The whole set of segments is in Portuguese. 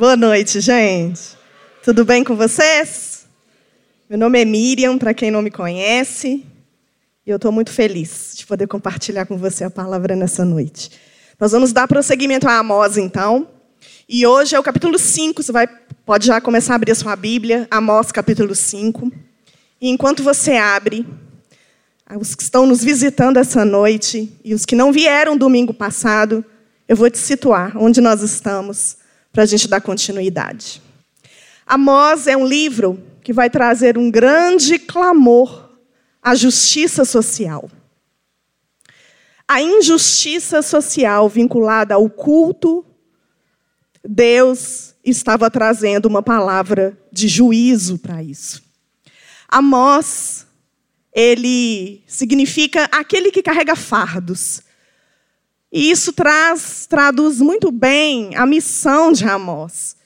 Boa noite, gente. Tudo bem com vocês? Meu nome é Miriam, para quem não me conhece, e eu estou muito feliz de poder compartilhar com você a palavra nessa noite. Nós vamos dar prosseguimento a Amós, então, e hoje é o capítulo 5, você vai, pode já começar a abrir a sua Bíblia, Amós, capítulo 5. E enquanto você abre, os que estão nos visitando essa noite e os que não vieram domingo passado, eu vou te situar onde nós estamos para a gente dar continuidade. Amós é um livro que vai trazer um grande clamor à justiça social. A injustiça social vinculada ao culto, Deus estava trazendo uma palavra de juízo para isso. Amós, ele significa aquele que carrega fardos. E isso traz, traduz muito bem a missão de Amós.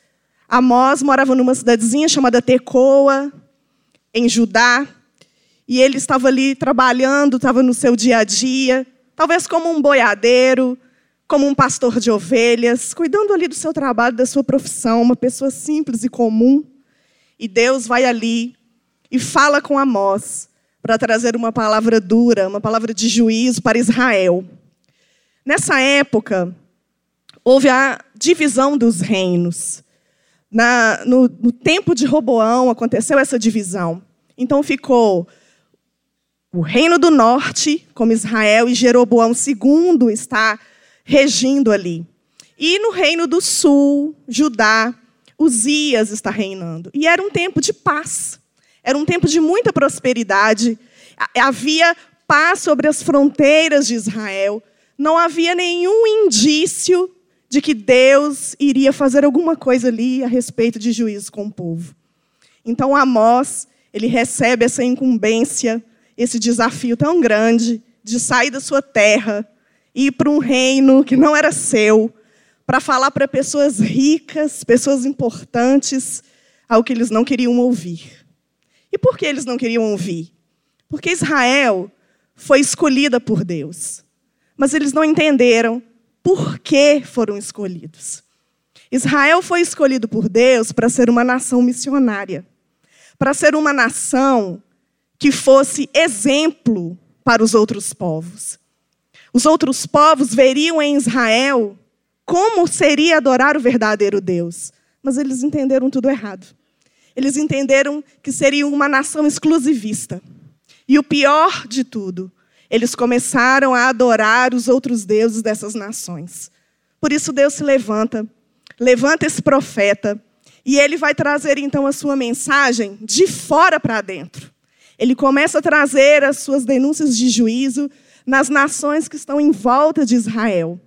Amós morava numa cidadezinha chamada Tecoa, em Judá, e ele estava ali trabalhando, estava no seu dia a dia, talvez como um boiadeiro, como um pastor de ovelhas, cuidando ali do seu trabalho, da sua profissão, uma pessoa simples e comum. E Deus vai ali e fala com Amós para trazer uma palavra dura, uma palavra de juízo para Israel. Nessa época, houve a divisão dos reinos. Na, no, no tempo de Roboão aconteceu essa divisão. Então ficou o reino do norte, como Israel, e Jeroboão II está regindo ali. E no reino do sul, Judá, Uzias está reinando. E era um tempo de paz. Era um tempo de muita prosperidade. Havia paz sobre as fronteiras de Israel não havia nenhum indício de que Deus iria fazer alguma coisa ali a respeito de juízo com o povo. Então Amós, ele recebe essa incumbência, esse desafio tão grande de sair da sua terra e ir para um reino que não era seu, para falar para pessoas ricas, pessoas importantes, ao que eles não queriam ouvir. E por que eles não queriam ouvir? Porque Israel foi escolhida por Deus mas eles não entenderam por que foram escolhidos. Israel foi escolhido por Deus para ser uma nação missionária, para ser uma nação que fosse exemplo para os outros povos. Os outros povos veriam em Israel como seria adorar o verdadeiro Deus, mas eles entenderam tudo errado. Eles entenderam que seria uma nação exclusivista. E o pior de tudo, eles começaram a adorar os outros deuses dessas nações. Por isso Deus se levanta, levanta esse profeta, e ele vai trazer então a sua mensagem de fora para dentro. Ele começa a trazer as suas denúncias de juízo nas nações que estão em volta de Israel.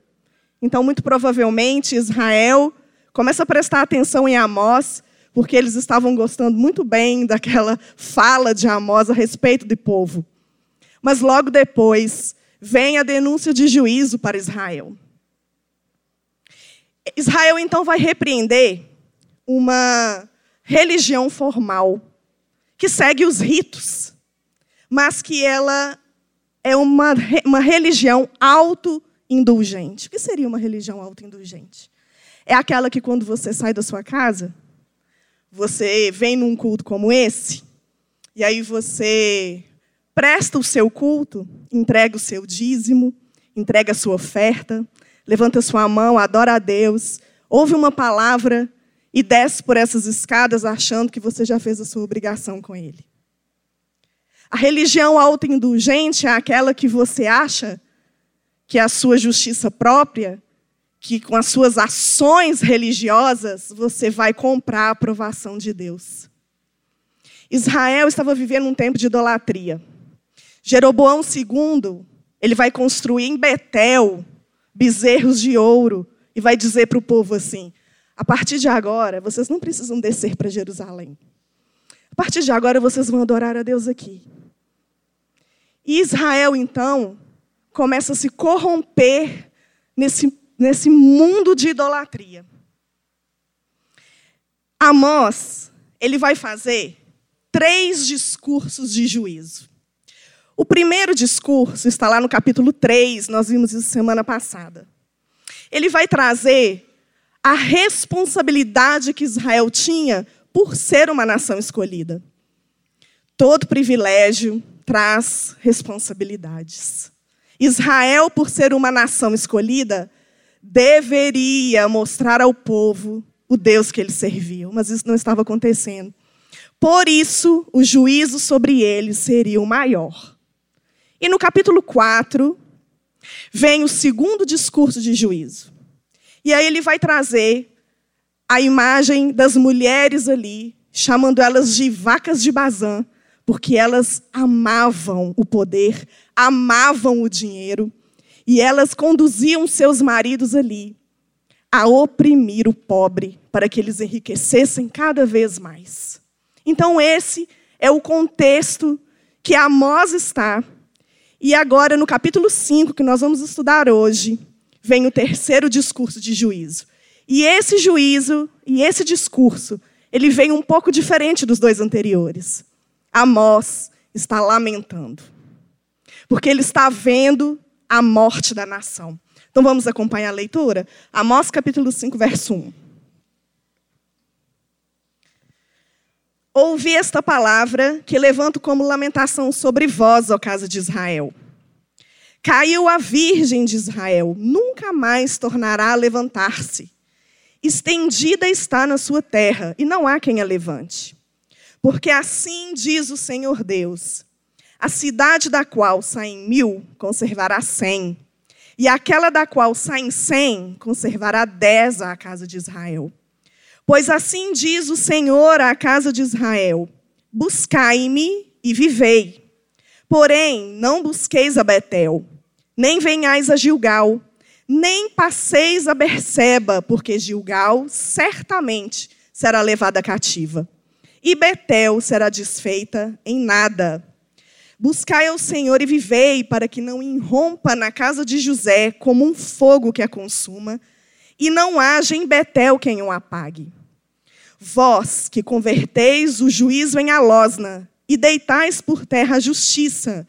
Então, muito provavelmente, Israel começa a prestar atenção em Amós, porque eles estavam gostando muito bem daquela fala de Amós a respeito do povo. Mas logo depois vem a denúncia de juízo para Israel. Israel então vai repreender uma religião formal que segue os ritos, mas que ela é uma, uma religião auto-indulgente. O que seria uma religião auto-indulgente? É aquela que quando você sai da sua casa, você vem num culto como esse, e aí você presta o seu culto, entrega o seu dízimo, entrega a sua oferta, levanta sua mão, adora a Deus, ouve uma palavra e desce por essas escadas achando que você já fez a sua obrigação com Ele. A religião autoindulgente é aquela que você acha que é a sua justiça própria, que com as suas ações religiosas você vai comprar a aprovação de Deus. Israel estava vivendo um tempo de idolatria. Jeroboão II, ele vai construir em Betel bezerros de ouro e vai dizer para o povo assim: a partir de agora, vocês não precisam descer para Jerusalém. A partir de agora, vocês vão adorar a Deus aqui. E Israel, então, começa a se corromper nesse, nesse mundo de idolatria. Amós, ele vai fazer três discursos de juízo. O primeiro discurso está lá no capítulo 3, nós vimos isso semana passada. Ele vai trazer a responsabilidade que Israel tinha por ser uma nação escolhida. Todo privilégio traz responsabilidades. Israel, por ser uma nação escolhida, deveria mostrar ao povo o Deus que eles serviam, mas isso não estava acontecendo. Por isso, o juízo sobre eles seria o maior. E no capítulo 4, vem o segundo discurso de juízo. E aí ele vai trazer a imagem das mulheres ali, chamando elas de vacas de Bazã, porque elas amavam o poder, amavam o dinheiro, e elas conduziam seus maridos ali a oprimir o pobre para que eles enriquecessem cada vez mais. Então, esse é o contexto que Amós está. E agora, no capítulo 5, que nós vamos estudar hoje, vem o terceiro discurso de juízo. E esse juízo e esse discurso, ele vem um pouco diferente dos dois anteriores. Amós está lamentando. Porque ele está vendo a morte da nação. Então vamos acompanhar a leitura? Amós capítulo 5, verso 1. Ouvi esta palavra que levanto como lamentação sobre vós, ó casa de Israel. Caiu a virgem de Israel, nunca mais tornará a levantar-se. Estendida está na sua terra, e não há quem a levante. Porque assim diz o Senhor Deus: a cidade da qual saem mil conservará cem, e aquela da qual saem cem conservará dez à casa de Israel. Pois assim diz o Senhor à casa de Israel: Buscai-me e vivei. Porém, não busqueis a Betel nem venhais a Gilgal, nem passeis a Berseba, porque Gilgal certamente será levada cativa. E Betel será desfeita em nada. Buscai ao Senhor e vivei, para que não irrompa na casa de José como um fogo que a consuma, e não haja em Betel quem o apague. Vós que converteis o juízo em alosna e deitais por terra a justiça,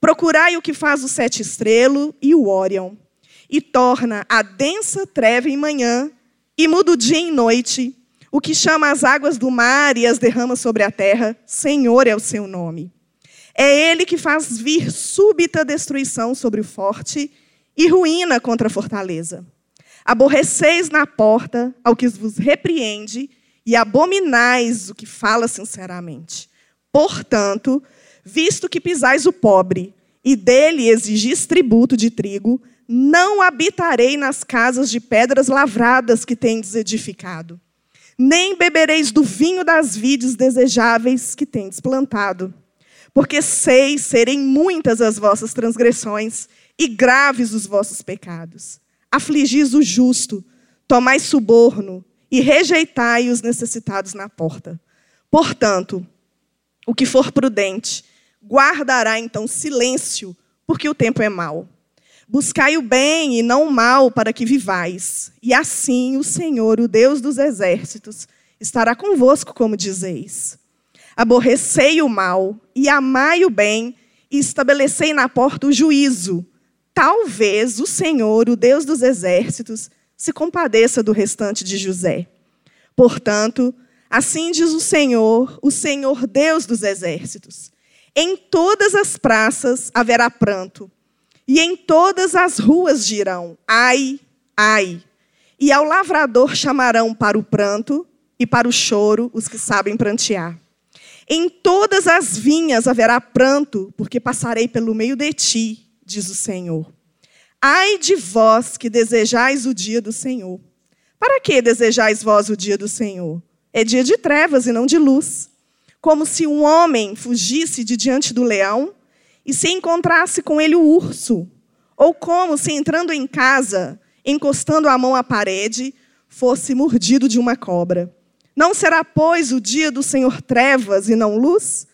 Procurai o que faz o sete estrelo e o Órion, e torna a densa treva em manhã, e muda o dia em noite, o que chama as águas do mar e as derrama sobre a terra, Senhor é o seu nome. É ele que faz vir súbita destruição sobre o forte e ruína contra a fortaleza. Aborreceis na porta ao que vos repreende e abominais o que fala sinceramente. Portanto, visto que pisais o pobre, e dele exigis tributo de trigo, não habitarei nas casas de pedras lavradas que tendes edificado, nem bebereis do vinho das vides desejáveis que tendes plantado. Porque sei serem muitas as vossas transgressões e graves os vossos pecados. Afligis o justo, tomai suborno e rejeitai os necessitados na porta. Portanto, o que for prudente, guardará então silêncio, porque o tempo é mau. Buscai o bem e não o mal, para que vivais. E assim o Senhor, o Deus dos exércitos, estará convosco, como dizeis. Aborrecei o mal e amai o bem, e estabelecei na porta o juízo. Talvez o Senhor, o Deus dos exércitos, se compadeça do restante de José. Portanto, assim diz o Senhor, o Senhor Deus dos exércitos: em todas as praças haverá pranto, e em todas as ruas dirão: ai, ai. E ao lavrador chamarão para o pranto e para o choro os que sabem prantear. Em todas as vinhas haverá pranto, porque passarei pelo meio de ti, diz o Senhor. Ai de vós que desejais o dia do Senhor. Para que desejais vós o dia do Senhor? É dia de trevas e não de luz como se um homem fugisse de diante do leão e se encontrasse com ele o urso, ou como se entrando em casa, encostando a mão à parede, fosse mordido de uma cobra. Não será, pois, o dia do Senhor trevas e não luz?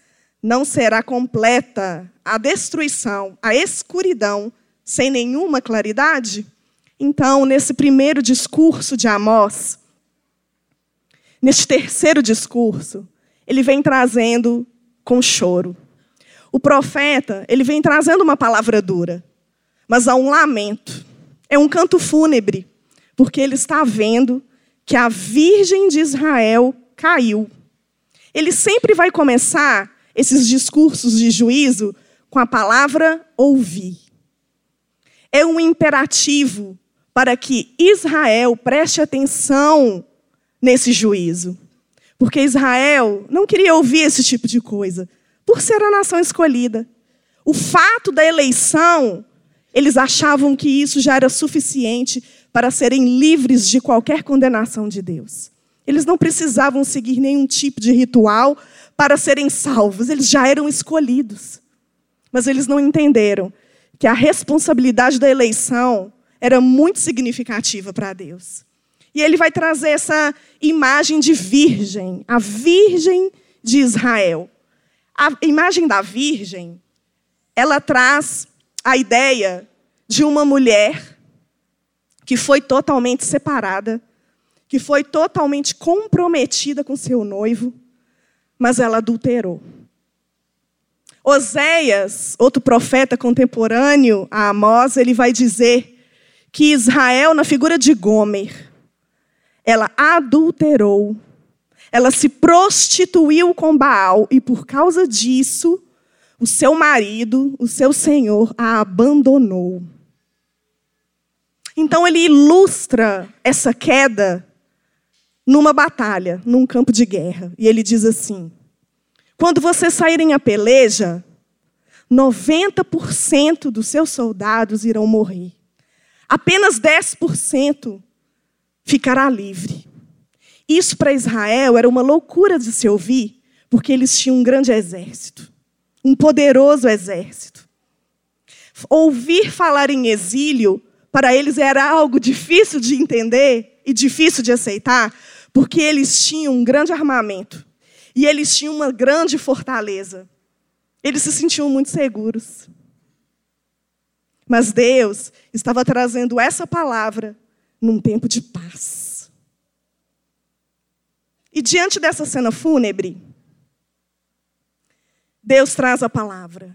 Não será completa a destruição, a escuridão, sem nenhuma claridade? Então, nesse primeiro discurso de Amós, neste terceiro discurso, ele vem trazendo com choro. O profeta, ele vem trazendo uma palavra dura, mas há um lamento. É um canto fúnebre, porque ele está vendo que a Virgem de Israel caiu. Ele sempre vai começar esses discursos de juízo com a palavra ouvir. É um imperativo para que Israel preste atenção nesse juízo. Porque Israel não queria ouvir esse tipo de coisa, por ser a nação escolhida. O fato da eleição, eles achavam que isso já era suficiente para serem livres de qualquer condenação de Deus. Eles não precisavam seguir nenhum tipo de ritual para serem salvos, eles já eram escolhidos. Mas eles não entenderam que a responsabilidade da eleição era muito significativa para Deus. E ele vai trazer essa imagem de virgem, a virgem de Israel. A imagem da virgem, ela traz a ideia de uma mulher que foi totalmente separada, que foi totalmente comprometida com seu noivo, mas ela adulterou. Oséias, outro profeta contemporâneo a Amós, ele vai dizer que Israel, na figura de Gomer, ela adulterou, ela se prostituiu com Baal e por causa disso, o seu marido, o seu senhor, a abandonou. Então ele ilustra essa queda numa batalha, num campo de guerra. E ele diz assim: quando vocês saírem a peleja, 90% dos seus soldados irão morrer. Apenas 10% ficará livre. Isso para Israel era uma loucura de se ouvir, porque eles tinham um grande exército, um poderoso exército. Ouvir falar em exílio para eles era algo difícil de entender e difícil de aceitar, porque eles tinham um grande armamento. E eles tinham uma grande fortaleza. Eles se sentiam muito seguros. Mas Deus estava trazendo essa palavra num tempo de paz. E diante dessa cena fúnebre, Deus traz a palavra: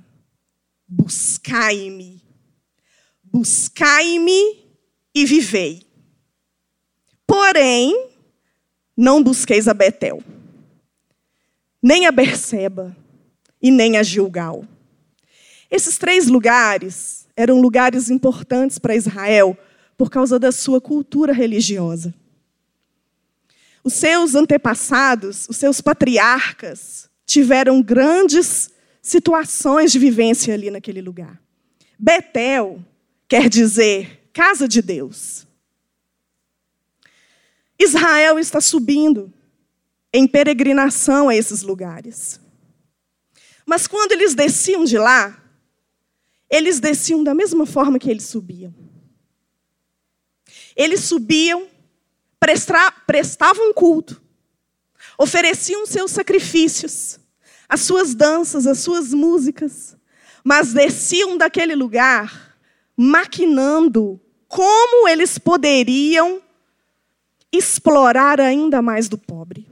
buscai-me, buscai-me e vivei. Porém, não busqueis a Betel nem a Berseba e nem a Gilgal. Esses três lugares eram lugares importantes para Israel por causa da sua cultura religiosa. Os seus antepassados, os seus patriarcas, tiveram grandes situações de vivência ali naquele lugar. Betel quer dizer casa de Deus. Israel está subindo em peregrinação a esses lugares. Mas quando eles desciam de lá, eles desciam da mesma forma que eles subiam. Eles subiam, prestavam culto, ofereciam seus sacrifícios, as suas danças, as suas músicas, mas desciam daquele lugar maquinando como eles poderiam explorar ainda mais do pobre.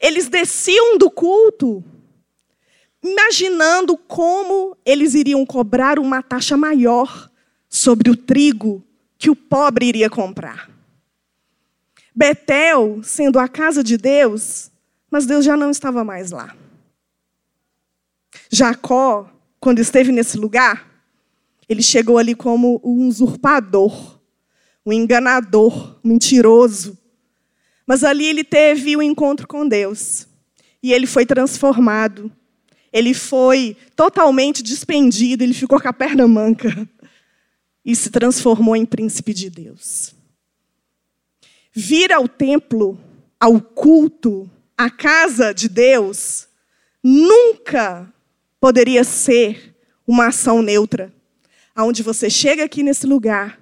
Eles desciam do culto imaginando como eles iriam cobrar uma taxa maior sobre o trigo que o pobre iria comprar. Betel, sendo a casa de Deus, mas Deus já não estava mais lá. Jacó, quando esteve nesse lugar, ele chegou ali como um usurpador, um enganador, mentiroso, mas ali ele teve o um encontro com Deus. E ele foi transformado. Ele foi totalmente despendido, ele ficou com a perna manca. E se transformou em príncipe de Deus. Vir ao templo, ao culto, à casa de Deus, nunca poderia ser uma ação neutra. Onde você chega aqui nesse lugar,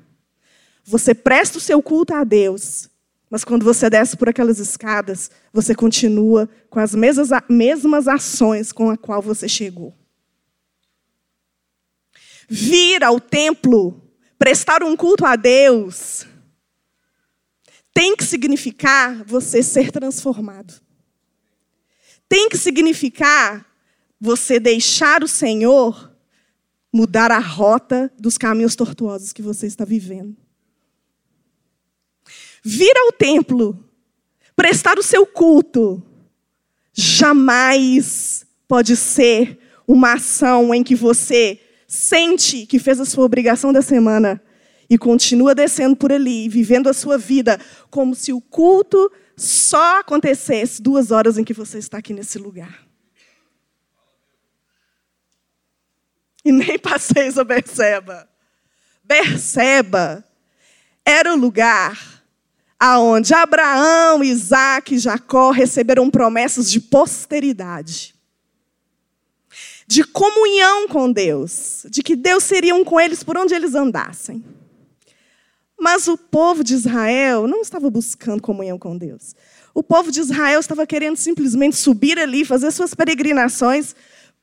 você presta o seu culto a Deus, mas quando você desce por aquelas escadas, você continua com as mesmas, mesmas ações com a qual você chegou. Vir ao templo, prestar um culto a Deus, tem que significar você ser transformado. Tem que significar você deixar o Senhor mudar a rota dos caminhos tortuosos que você está vivendo. Vir ao templo, prestar o seu culto, jamais pode ser uma ação em que você sente que fez a sua obrigação da semana e continua descendo por ali, vivendo a sua vida como se o culto só acontecesse duas horas em que você está aqui nesse lugar. E nem passeis a Berseba. Berseba era o lugar aonde Abraão, Isaac e Jacó receberam promessas de posteridade. De comunhão com Deus, de que Deus seria um com eles por onde eles andassem. Mas o povo de Israel não estava buscando comunhão com Deus. O povo de Israel estava querendo simplesmente subir ali, fazer suas peregrinações,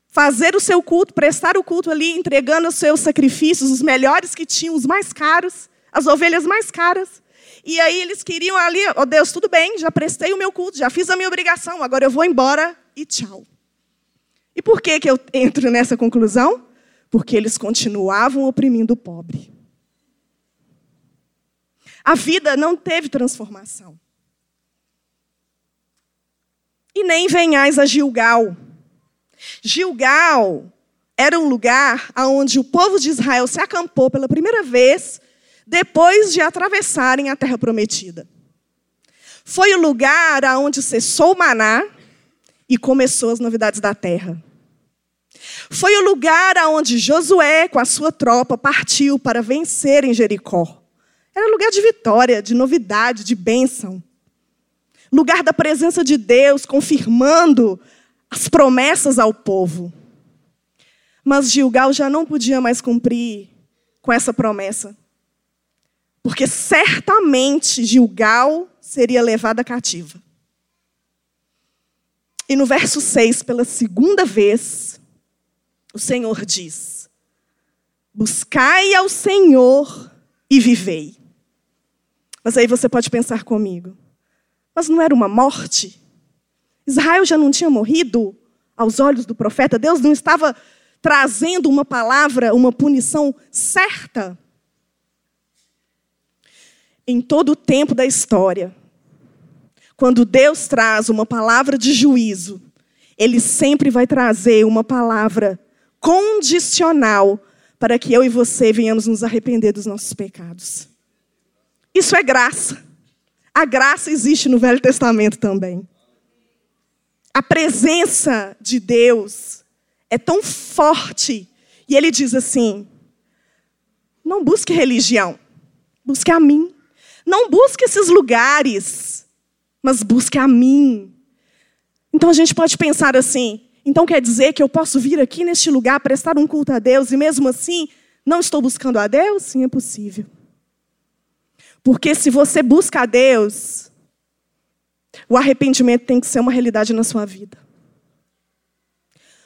fazer o seu culto, prestar o culto ali, entregando os seus sacrifícios, os melhores que tinham, os mais caros, as ovelhas mais caras. E aí eles queriam ali, ó oh Deus, tudo bem, já prestei o meu culto, já fiz a minha obrigação, agora eu vou embora e tchau. E por que, que eu entro nessa conclusão? Porque eles continuavam oprimindo o pobre. A vida não teve transformação. E nem venhais a Gilgal. Gilgal era um lugar onde o povo de Israel se acampou pela primeira vez depois de atravessarem a terra prometida. Foi o lugar aonde cessou o maná e começou as novidades da terra. Foi o lugar aonde Josué, com a sua tropa, partiu para vencer em Jericó. Era lugar de vitória, de novidade, de bênção. Lugar da presença de Deus, confirmando as promessas ao povo. Mas Gilgal já não podia mais cumprir com essa promessa. Porque certamente Gilgal seria levada cativa. E no verso 6, pela segunda vez, o Senhor diz: Buscai ao Senhor e vivei. Mas aí você pode pensar comigo: mas não era uma morte? Israel já não tinha morrido aos olhos do profeta? Deus não estava trazendo uma palavra, uma punição certa? Em todo o tempo da história, quando Deus traz uma palavra de juízo, Ele sempre vai trazer uma palavra condicional para que eu e você venhamos nos arrepender dos nossos pecados. Isso é graça. A graça existe no Velho Testamento também. A presença de Deus é tão forte. E ele diz assim: não busque religião, busque a mim. Não busque esses lugares, mas busque a mim. Então a gente pode pensar assim: então quer dizer que eu posso vir aqui neste lugar prestar um culto a Deus e mesmo assim não estou buscando a Deus? Sim, é possível. Porque se você busca a Deus, o arrependimento tem que ser uma realidade na sua vida.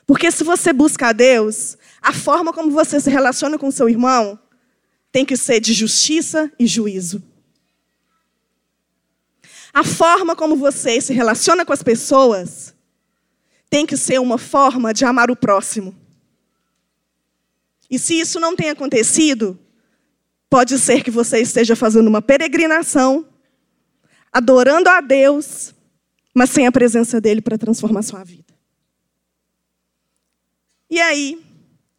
Porque se você busca a Deus, a forma como você se relaciona com seu irmão tem que ser de justiça e juízo. A forma como você se relaciona com as pessoas tem que ser uma forma de amar o próximo. E se isso não tem acontecido, pode ser que você esteja fazendo uma peregrinação, adorando a Deus, mas sem a presença dele para transformar sua vida. E aí,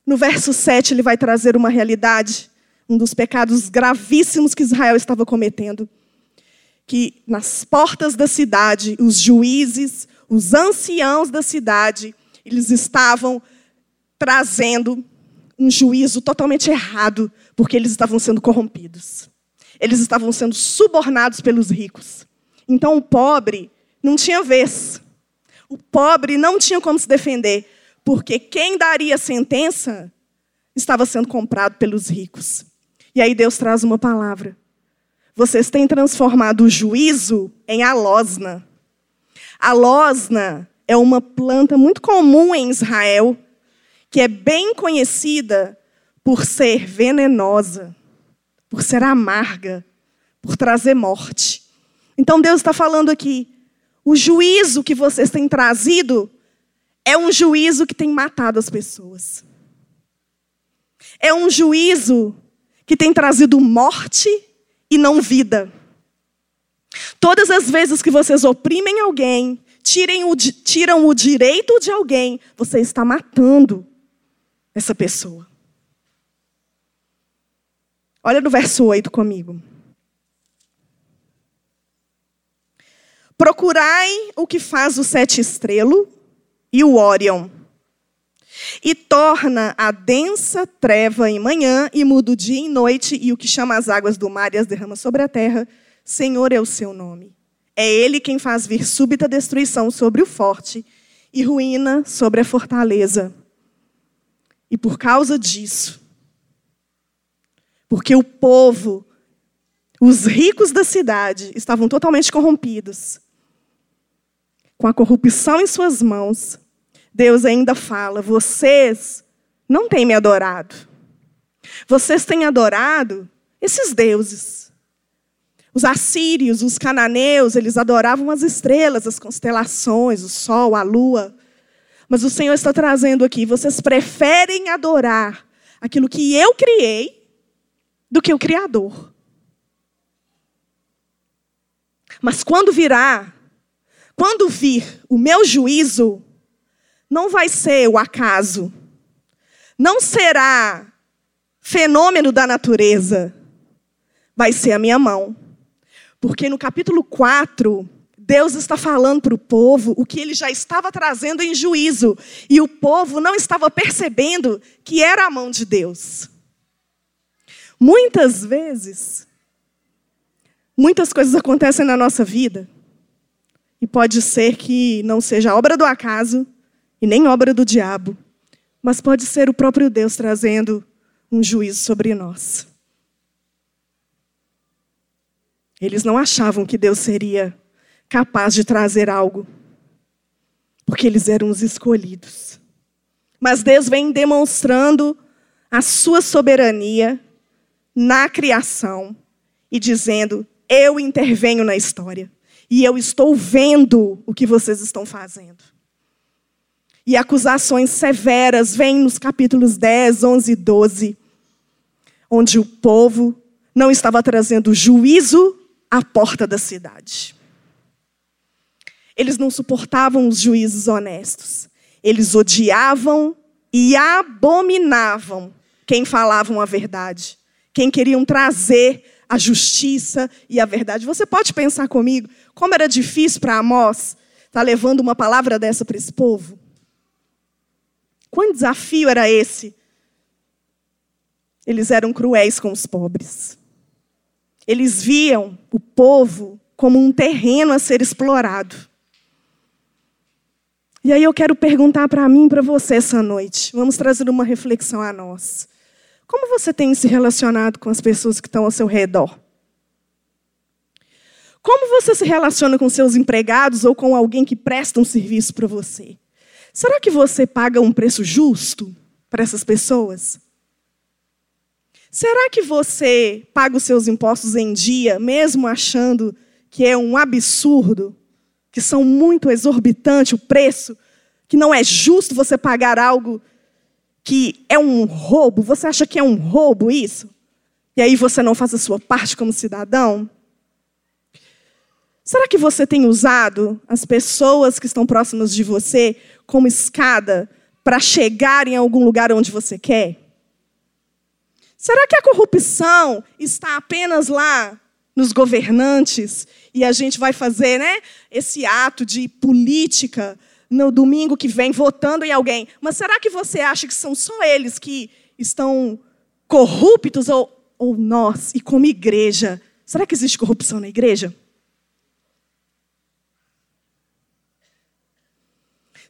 no verso 7, ele vai trazer uma realidade, um dos pecados gravíssimos que Israel estava cometendo que nas portas da cidade, os juízes, os anciãos da cidade, eles estavam trazendo um juízo totalmente errado, porque eles estavam sendo corrompidos. Eles estavam sendo subornados pelos ricos. Então o pobre não tinha vez. O pobre não tinha como se defender, porque quem daria a sentença estava sendo comprado pelos ricos. E aí Deus traz uma palavra vocês têm transformado o juízo em alosna. A losna é uma planta muito comum em Israel, que é bem conhecida por ser venenosa, por ser amarga, por trazer morte. Então Deus está falando aqui: o juízo que vocês têm trazido é um juízo que tem matado as pessoas. É um juízo que tem trazido morte e não vida. Todas as vezes que vocês oprimem alguém, o, tiram o direito de alguém, você está matando essa pessoa. Olha no verso 8 comigo. Procurai o que faz o sete estrelo e o Órion, e torna a densa treva em manhã e muda o dia em noite, e o que chama as águas do mar e as derrama sobre a terra, Senhor é o seu nome. É ele quem faz vir súbita destruição sobre o forte e ruína sobre a fortaleza. E por causa disso, porque o povo, os ricos da cidade, estavam totalmente corrompidos, com a corrupção em suas mãos, Deus ainda fala: vocês não têm me adorado. Vocês têm adorado esses deuses. Os assírios, os cananeus, eles adoravam as estrelas, as constelações, o sol, a lua. Mas o Senhor está trazendo aqui: vocês preferem adorar aquilo que eu criei do que o Criador. Mas quando virá, quando vir o meu juízo, não vai ser o acaso, não será fenômeno da natureza, vai ser a minha mão. Porque no capítulo 4, Deus está falando para o povo o que ele já estava trazendo em juízo, e o povo não estava percebendo que era a mão de Deus. Muitas vezes, muitas coisas acontecem na nossa vida, e pode ser que não seja obra do acaso e nem obra do diabo, mas pode ser o próprio Deus trazendo um juízo sobre nós. Eles não achavam que Deus seria capaz de trazer algo, porque eles eram os escolhidos. Mas Deus vem demonstrando a sua soberania na criação e dizendo: Eu intervenho na história e eu estou vendo o que vocês estão fazendo. E acusações severas vêm nos capítulos 10, 11 e 12, onde o povo não estava trazendo juízo à porta da cidade. Eles não suportavam os juízes honestos. Eles odiavam e abominavam quem falavam a verdade quem queriam trazer a justiça e a verdade. Você pode pensar comigo como era difícil para Amós estar tá levando uma palavra dessa para esse povo? Quão desafio era esse? Eles eram cruéis com os pobres. Eles viam o povo como um terreno a ser explorado. E aí eu quero perguntar para mim e para você essa noite. Vamos trazer uma reflexão a nós. Como você tem se relacionado com as pessoas que estão ao seu redor? Como você se relaciona com seus empregados ou com alguém que presta um serviço para você? Será que você paga um preço justo para essas pessoas? Será que você paga os seus impostos em dia, mesmo achando que é um absurdo, que são muito exorbitante o preço, que não é justo você pagar algo que é um roubo? Você acha que é um roubo isso? E aí você não faz a sua parte como cidadão? Será que você tem usado as pessoas que estão próximas de você como escada para chegar em algum lugar onde você quer? Será que a corrupção está apenas lá nos governantes e a gente vai fazer né, esse ato de política no domingo que vem votando em alguém. Mas será que você acha que são só eles que estão corruptos ou, ou nós? E como igreja, será que existe corrupção na igreja?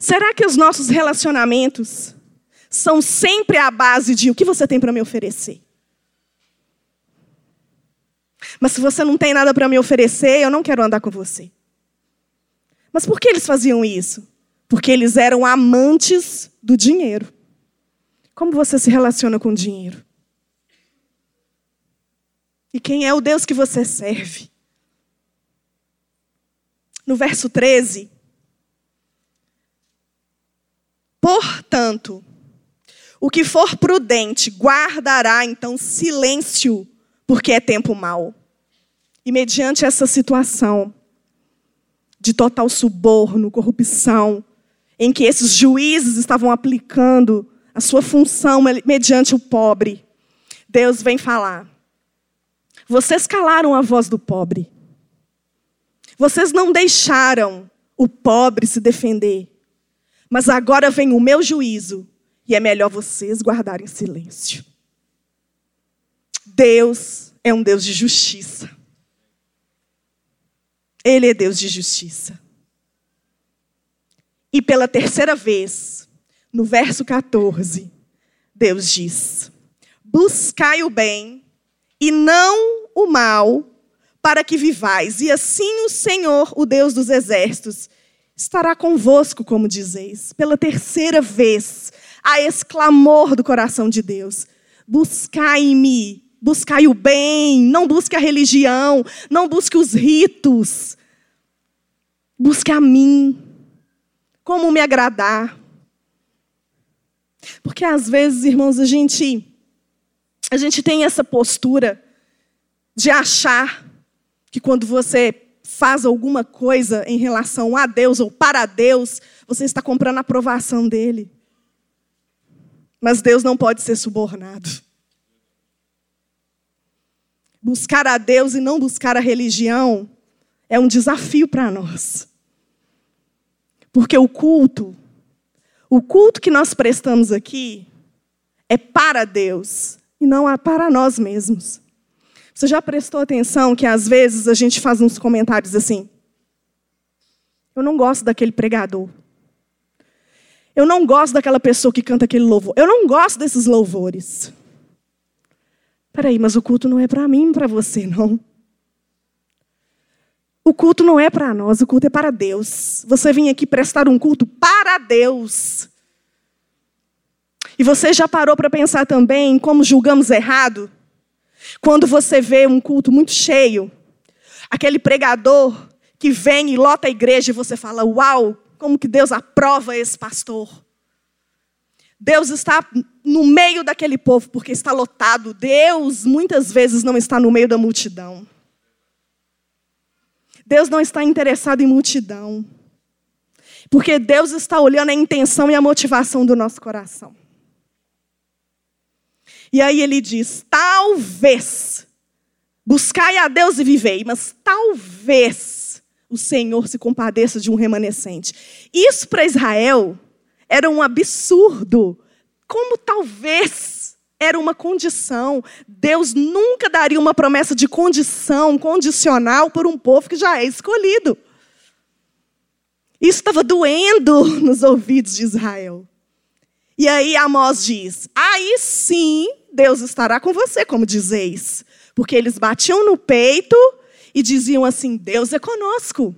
Será que os nossos relacionamentos são sempre a base de o que você tem para me oferecer? Mas se você não tem nada para me oferecer, eu não quero andar com você. Mas por que eles faziam isso? Porque eles eram amantes do dinheiro. Como você se relaciona com o dinheiro? E quem é o Deus que você serve? No verso 13. Portanto, o que for prudente guardará então silêncio, porque é tempo mau. E mediante essa situação de total suborno, corrupção, em que esses juízes estavam aplicando a sua função mediante o pobre, Deus vem falar: vocês calaram a voz do pobre. Vocês não deixaram o pobre se defender. Mas agora vem o meu juízo e é melhor vocês guardarem silêncio. Deus é um Deus de justiça. Ele é Deus de justiça. E pela terceira vez, no verso 14, Deus diz: Buscai o bem e não o mal, para que vivais, e assim o Senhor, o Deus dos exércitos, estará convosco, como dizeis. Pela terceira vez, há esse clamor do coração de Deus: Buscai-me, buscai o bem, não busque a religião, não busque os ritos, busque a mim como me agradar. Porque às vezes, irmãos, a gente a gente tem essa postura de achar que quando você faz alguma coisa em relação a Deus ou para Deus, você está comprando a aprovação dele. Mas Deus não pode ser subornado. Buscar a Deus e não buscar a religião é um desafio para nós. Porque o culto, o culto que nós prestamos aqui, é para Deus e não é para nós mesmos. Você já prestou atenção que às vezes a gente faz uns comentários assim? Eu não gosto daquele pregador. Eu não gosto daquela pessoa que canta aquele louvor. Eu não gosto desses louvores. Peraí, mas o culto não é para mim para você, não. O culto não é para nós, o culto é para Deus. Você vem aqui prestar um culto para Deus. E você já parou para pensar também em como julgamos errado? Quando você vê um culto muito cheio, aquele pregador que vem e lota a igreja e você fala: Uau, como que Deus aprova esse pastor? Deus está no meio daquele povo porque está lotado. Deus muitas vezes não está no meio da multidão. Deus não está interessado em multidão. Porque Deus está olhando a intenção e a motivação do nosso coração. E aí ele diz: talvez, buscai a Deus e vivei, mas talvez o Senhor se compadeça de um remanescente. Isso para Israel era um absurdo. Como talvez era uma condição. Deus nunca daria uma promessa de condição, condicional, por um povo que já é escolhido. Isso estava doendo nos ouvidos de Israel. E aí Amós diz: aí sim Deus estará com você, como dizeis. Porque eles batiam no peito e diziam assim: Deus é conosco.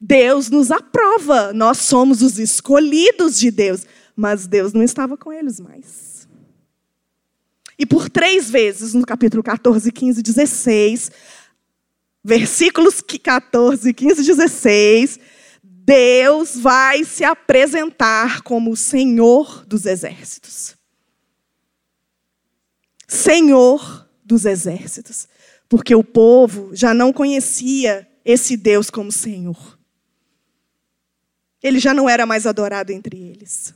Deus nos aprova, nós somos os escolhidos de Deus. Mas Deus não estava com eles mais. E por três vezes, no capítulo 14, 15 e 16, versículos 14, 15 e 16, Deus vai se apresentar como o Senhor dos exércitos. Senhor dos exércitos. Porque o povo já não conhecia esse Deus como Senhor. Ele já não era mais adorado entre eles.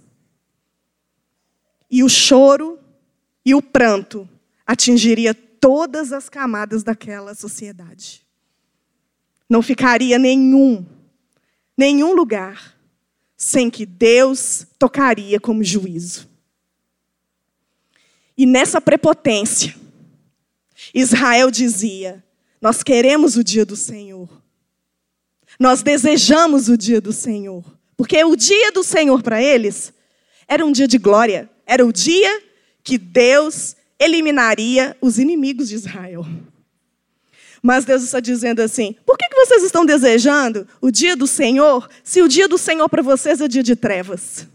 E o choro e o pranto atingiria todas as camadas daquela sociedade. Não ficaria nenhum, nenhum lugar sem que Deus tocaria como juízo. E nessa prepotência, Israel dizia: Nós queremos o dia do Senhor. Nós desejamos o dia do Senhor. Porque o dia do Senhor para eles era um dia de glória, era o dia que Deus eliminaria os inimigos de Israel. Mas Deus está dizendo assim: por que, vocês estão desejando o dia do Senhor, se o dia do Senhor para vocês é dia de trevas?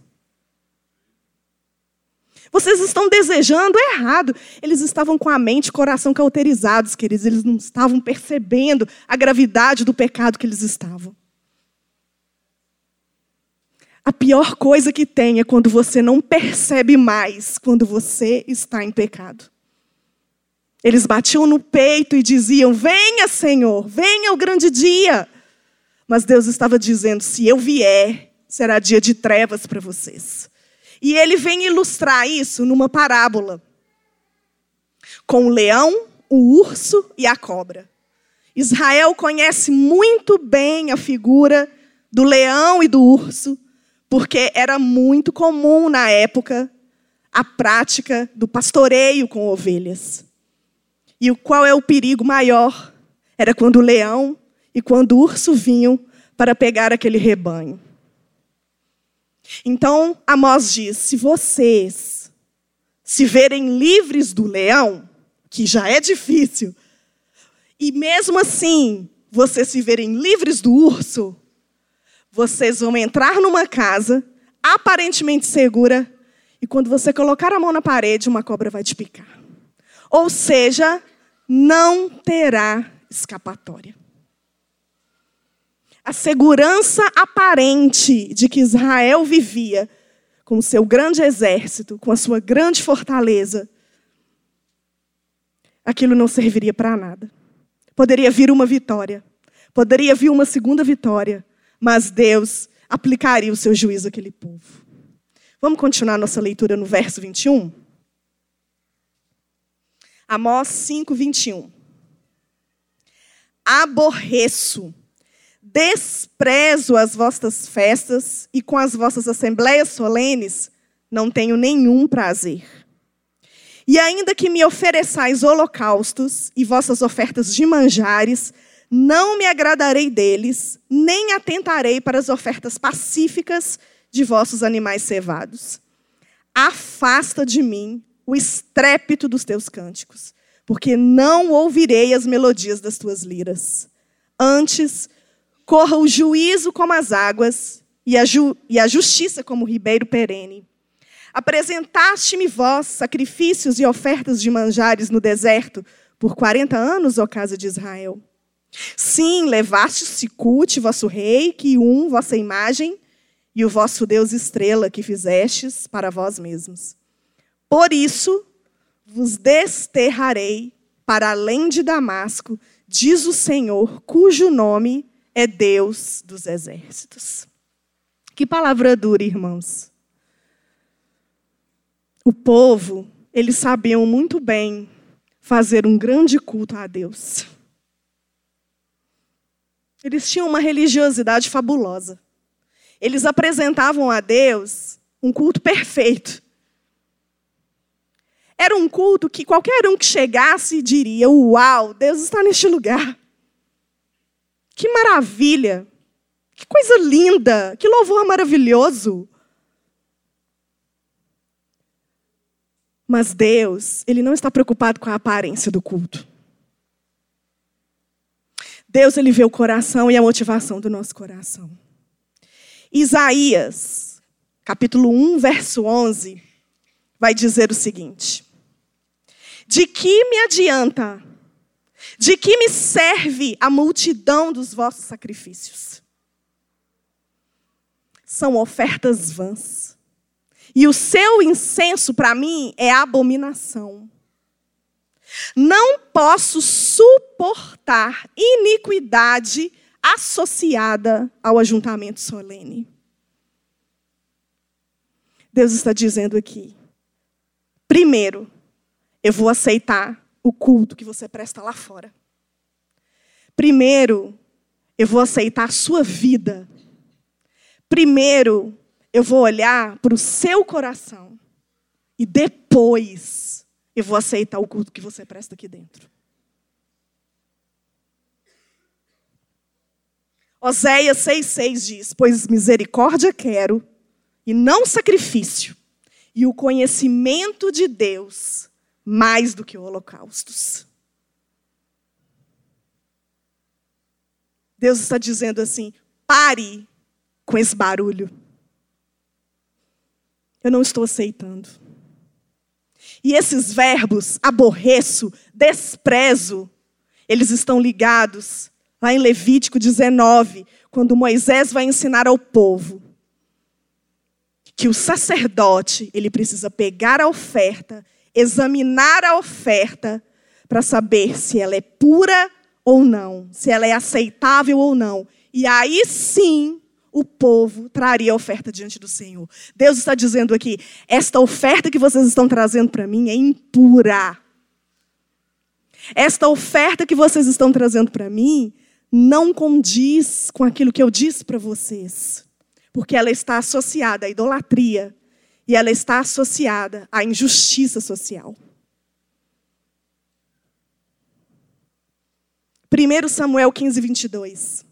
Vocês estão desejando errado. Eles estavam com a mente e coração cauterizados, queridos. Eles não estavam percebendo a gravidade do pecado que eles estavam. A pior coisa que tem é quando você não percebe mais quando você está em pecado. Eles batiam no peito e diziam: Venha, Senhor, venha o grande dia. Mas Deus estava dizendo: Se eu vier, será dia de trevas para vocês. E ele vem ilustrar isso numa parábola com o leão, o urso e a cobra. Israel conhece muito bem a figura do leão e do urso, porque era muito comum na época a prática do pastoreio com ovelhas. E qual é o perigo maior? Era quando o leão e quando o urso vinham para pegar aquele rebanho. Então, Amós diz: se vocês se verem livres do leão, que já é difícil, e mesmo assim vocês se verem livres do urso, vocês vão entrar numa casa aparentemente segura e quando você colocar a mão na parede, uma cobra vai te picar. Ou seja, não terá escapatória. A segurança aparente de que Israel vivia com o seu grande exército, com a sua grande fortaleza, aquilo não serviria para nada. Poderia vir uma vitória, poderia vir uma segunda vitória, mas Deus aplicaria o seu juízo àquele povo. Vamos continuar nossa leitura no verso 21? Amós 5, 21. Aborreço, desprezo as vossas festas e com as vossas assembleias solenes não tenho nenhum prazer. E ainda que me ofereçais holocaustos e vossas ofertas de manjares, não me agradarei deles, nem atentarei para as ofertas pacíficas de vossos animais cevados. Afasta de mim o estrépito dos teus cânticos, porque não ouvirei as melodias das tuas liras. Antes, corra o juízo como as águas e a, ju e a justiça como o ribeiro perene. Apresentaste-me vós sacrifícios e ofertas de manjares no deserto por quarenta anos, ó casa de Israel. Sim, levaste Sicute, vosso rei, que um, vossa imagem, e o vosso Deus estrela que fizestes para vós mesmos. Por isso vos desterrarei para além de Damasco, diz o Senhor, cujo nome é Deus dos exércitos. Que palavra dura, irmãos. O povo, eles sabiam muito bem fazer um grande culto a Deus. Eles tinham uma religiosidade fabulosa. Eles apresentavam a Deus um culto perfeito. Era um culto que qualquer um que chegasse diria: Uau, Deus está neste lugar. Que maravilha! Que coisa linda! Que louvor maravilhoso! Mas Deus, Ele não está preocupado com a aparência do culto. Deus, Ele vê o coração e a motivação do nosso coração. Isaías, capítulo 1, verso 11, vai dizer o seguinte: De que me adianta? De que me serve a multidão dos vossos sacrifícios? São ofertas vãs e o seu incenso, para mim, é abominação. Não posso suportar iniquidade associada ao ajuntamento solene. Deus está dizendo aqui: primeiro, eu vou aceitar o culto que você presta lá fora. Primeiro, eu vou aceitar a sua vida. Primeiro, eu vou olhar para o seu coração e depois eu vou aceitar o culto que você presta aqui dentro. Oséias 6,6 diz: Pois misericórdia quero, e não sacrifício, e o conhecimento de Deus mais do que holocaustos. Deus está dizendo assim: pare com esse barulho. Eu não estou aceitando. E esses verbos, aborreço, desprezo, eles estão ligados lá em Levítico 19, quando Moisés vai ensinar ao povo que o sacerdote, ele precisa pegar a oferta, examinar a oferta, para saber se ela é pura ou não, se ela é aceitável ou não. E aí sim o povo traria a oferta diante do Senhor. Deus está dizendo aqui: esta oferta que vocês estão trazendo para mim é impura. Esta oferta que vocês estão trazendo para mim não condiz com aquilo que eu disse para vocês, porque ela está associada à idolatria e ela está associada à injustiça social. 1 Samuel 15, 22.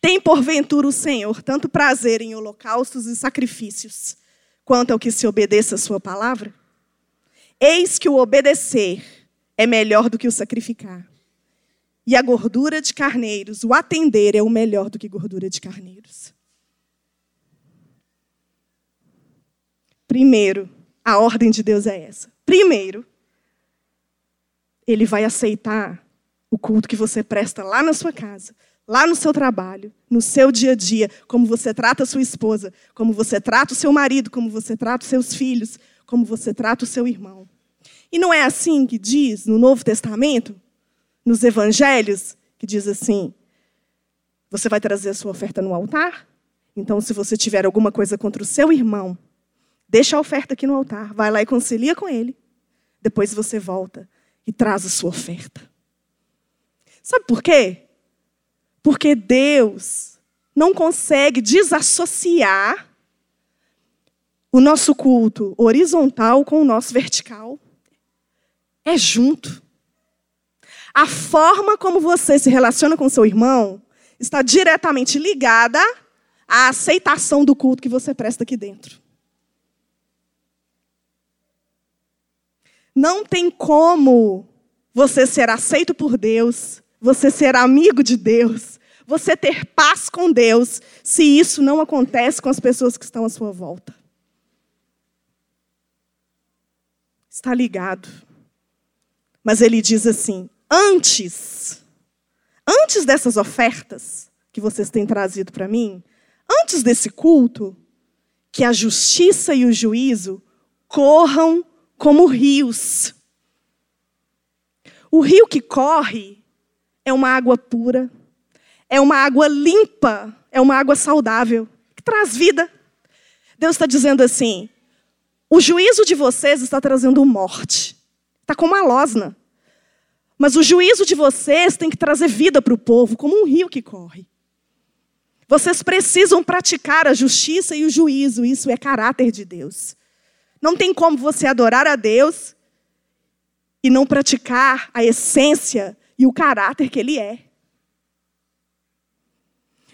Tem porventura o Senhor tanto prazer em holocaustos e sacrifícios, quanto ao que se obedeça a sua palavra? Eis que o obedecer é melhor do que o sacrificar. E a gordura de carneiros, o atender é o melhor do que gordura de carneiros. Primeiro, a ordem de Deus é essa. Primeiro, ele vai aceitar o culto que você presta lá na sua casa, lá no seu trabalho, no seu dia a dia, como você trata a sua esposa, como você trata o seu marido, como você trata os seus filhos, como você trata o seu irmão. E não é assim que diz no Novo Testamento, nos evangelhos, que diz assim: você vai trazer a sua oferta no altar? Então, se você tiver alguma coisa contra o seu irmão, deixa a oferta aqui no altar, vai lá e concilia com ele. Depois você volta e traz a sua oferta. Sabe por quê? Porque Deus não consegue desassociar o nosso culto horizontal com o nosso vertical. É junto. A forma como você se relaciona com seu irmão está diretamente ligada à aceitação do culto que você presta aqui dentro. Não tem como você ser aceito por Deus você ser amigo de Deus, você ter paz com Deus, se isso não acontece com as pessoas que estão à sua volta. Está ligado. Mas ele diz assim: antes, antes dessas ofertas que vocês têm trazido para mim, antes desse culto, que a justiça e o juízo corram como rios. O rio que corre é uma água pura, é uma água limpa, é uma água saudável, que traz vida. Deus está dizendo assim: o juízo de vocês está trazendo morte, está como uma losna. Mas o juízo de vocês tem que trazer vida para o povo, como um rio que corre. Vocês precisam praticar a justiça e o juízo, isso é caráter de Deus. Não tem como você adorar a Deus e não praticar a essência e o caráter que ele é.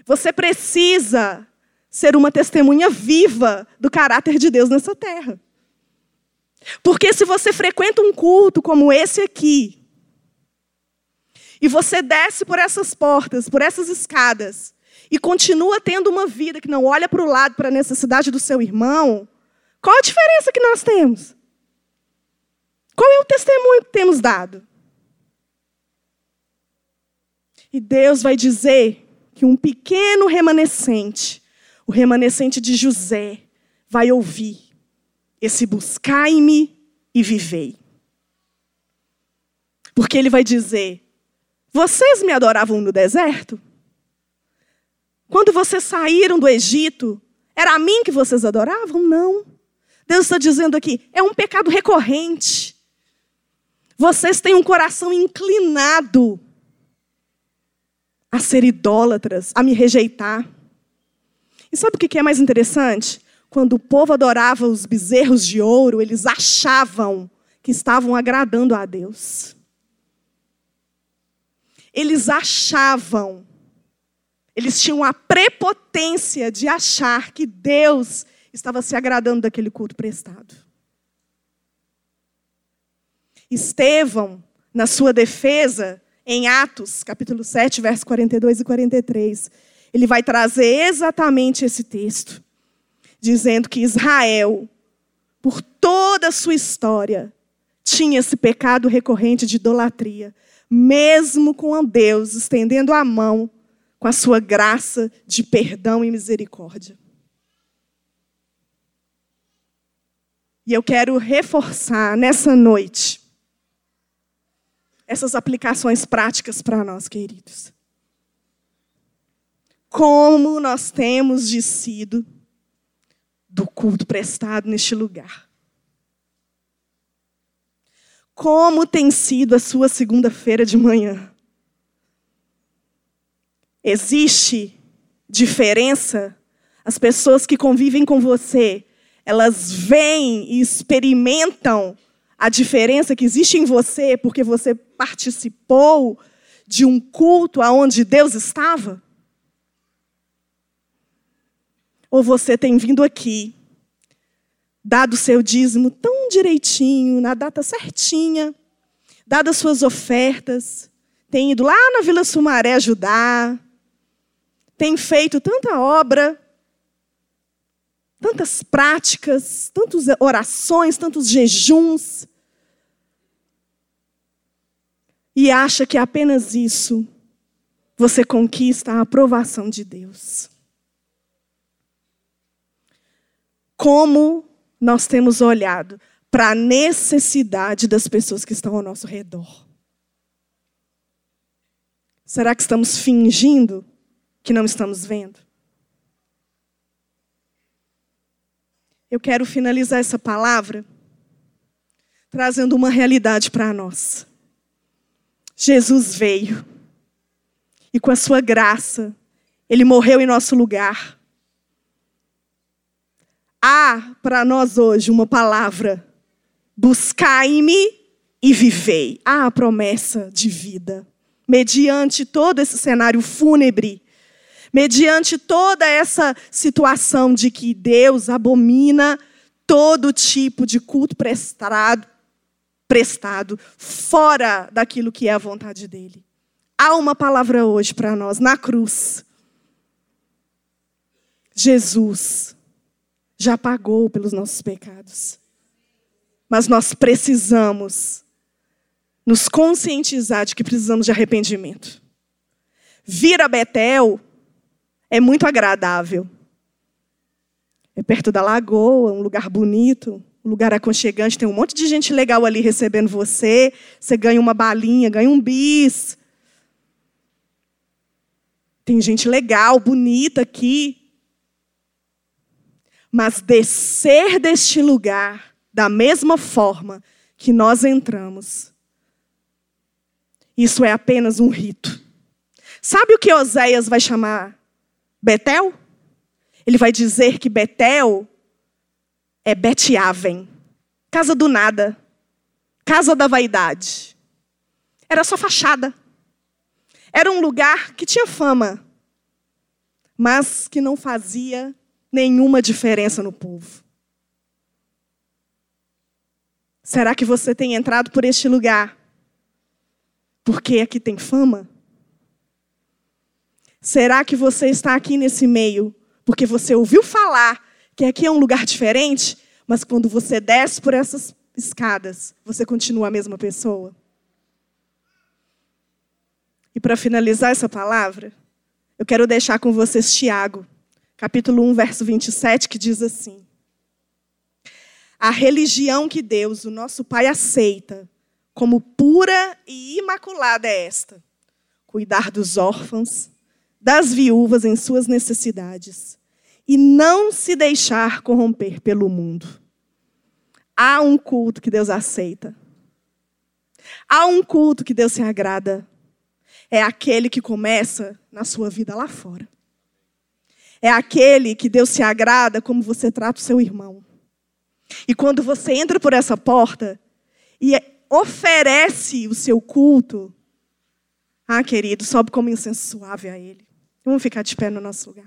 Você precisa ser uma testemunha viva do caráter de Deus nessa terra. Porque se você frequenta um culto como esse aqui, e você desce por essas portas, por essas escadas, e continua tendo uma vida que não olha para o lado, para a necessidade do seu irmão, qual a diferença que nós temos? Qual é o testemunho que temos dado? E Deus vai dizer que um pequeno remanescente, o remanescente de José, vai ouvir esse buscai-me e vivei. Porque ele vai dizer: Vocês me adoravam no deserto? Quando vocês saíram do Egito, era a mim que vocês adoravam? Não. Deus está dizendo aqui: é um pecado recorrente. Vocês têm um coração inclinado a ser idólatras, a me rejeitar. E sabe o que é mais interessante? Quando o povo adorava os bezerros de ouro, eles achavam que estavam agradando a Deus. Eles achavam, eles tinham a prepotência de achar que Deus estava se agradando daquele culto prestado. Estevão, na sua defesa, em Atos, capítulo 7, versos 42 e 43. Ele vai trazer exatamente esse texto, dizendo que Israel, por toda a sua história, tinha esse pecado recorrente de idolatria, mesmo com Deus estendendo a mão com a sua graça de perdão e misericórdia. E eu quero reforçar nessa noite essas aplicações práticas para nós, queridos. Como nós temos descido do culto prestado neste lugar. Como tem sido a sua segunda-feira de manhã? Existe diferença? As pessoas que convivem com você, elas veem e experimentam a diferença que existe em você porque você participou de um culto aonde Deus estava? Ou você tem vindo aqui, dado seu dízimo tão direitinho, na data certinha, dado as suas ofertas, tem ido lá na Vila Sumaré ajudar, tem feito tanta obra, tantas práticas, tantas orações, tantos jejuns, e acha que apenas isso você conquista a aprovação de Deus. como nós temos olhado para a necessidade das pessoas que estão ao nosso redor. Será que estamos fingindo que não estamos vendo? Eu quero finalizar essa palavra trazendo uma realidade para nós. Jesus veio e, com a sua graça, ele morreu em nosso lugar há para nós hoje uma palavra: buscai-me e vivei. Há a promessa de vida. Mediante todo esse cenário fúnebre, mediante toda essa situação de que Deus abomina todo tipo de culto prestado, prestado fora daquilo que é a vontade dele. Há uma palavra hoje para nós na cruz. Jesus já pagou pelos nossos pecados. Mas nós precisamos nos conscientizar de que precisamos de arrependimento. Vir a Betel é muito agradável. É perto da lagoa, um lugar bonito, um lugar aconchegante, tem um monte de gente legal ali recebendo você. Você ganha uma balinha, ganha um bis. Tem gente legal, bonita aqui mas descer deste lugar da mesma forma que nós entramos. Isso é apenas um rito. Sabe o que Oséias vai chamar Betel? Ele vai dizer que Betel é Betiaven, casa do nada, casa da vaidade. Era só fachada. Era um lugar que tinha fama, mas que não fazia nenhuma diferença no povo. Será que você tem entrado por este lugar porque aqui tem fama? Será que você está aqui nesse meio porque você ouviu falar que aqui é um lugar diferente, mas quando você desce por essas escadas, você continua a mesma pessoa? E para finalizar essa palavra, eu quero deixar com vocês Tiago, capítulo 1, verso 27, que diz assim: A religião que Deus, o nosso Pai, aceita como pura e imaculada é esta: cuidar dos órfãos, das viúvas em suas necessidades e não se deixar corromper pelo mundo. Há um culto que Deus aceita. Há um culto que Deus se agrada. É aquele que começa na sua vida lá fora é aquele que Deus se agrada como você trata o seu irmão. E quando você entra por essa porta e oferece o seu culto, ah, querido, sobe como incenso suave a Ele. Vamos ficar de pé no nosso lugar.